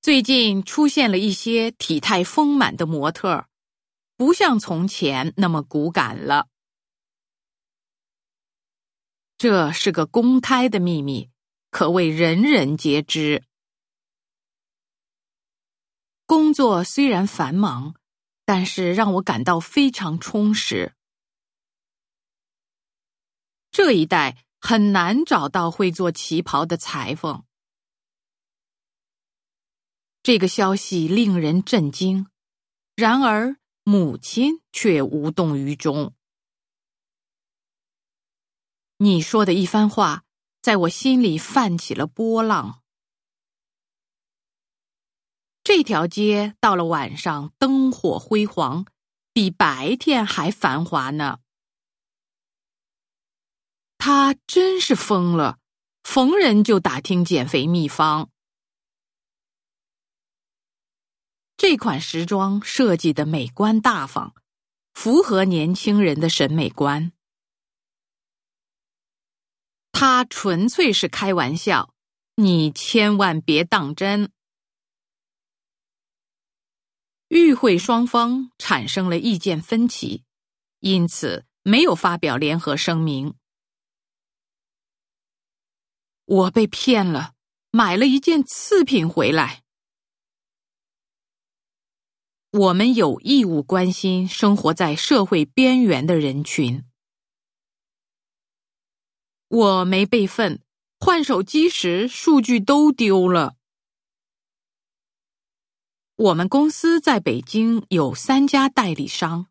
最近出现了一些体态丰满的模特，不像从前那么骨感了。这是个公开的秘密，可谓人人皆知。工作虽然繁忙，但是让我感到非常充实。这一代很难找到会做旗袍的裁缝。这个消息令人震惊，然而母亲却无动于衷。你说的一番话，在我心里泛起了波浪。这条街到了晚上灯火辉煌，比白天还繁华呢。他真是疯了，逢人就打听减肥秘方。这款时装设计的美观大方，符合年轻人的审美观。他纯粹是开玩笑，你千万别当真。与会双方产生了意见分歧，因此没有发表联合声明。我被骗了，买了一件次品回来。我们有义务关心生活在社会边缘的人群。我没备份，换手机时数据都丢了。我们公司在北京有三家代理商，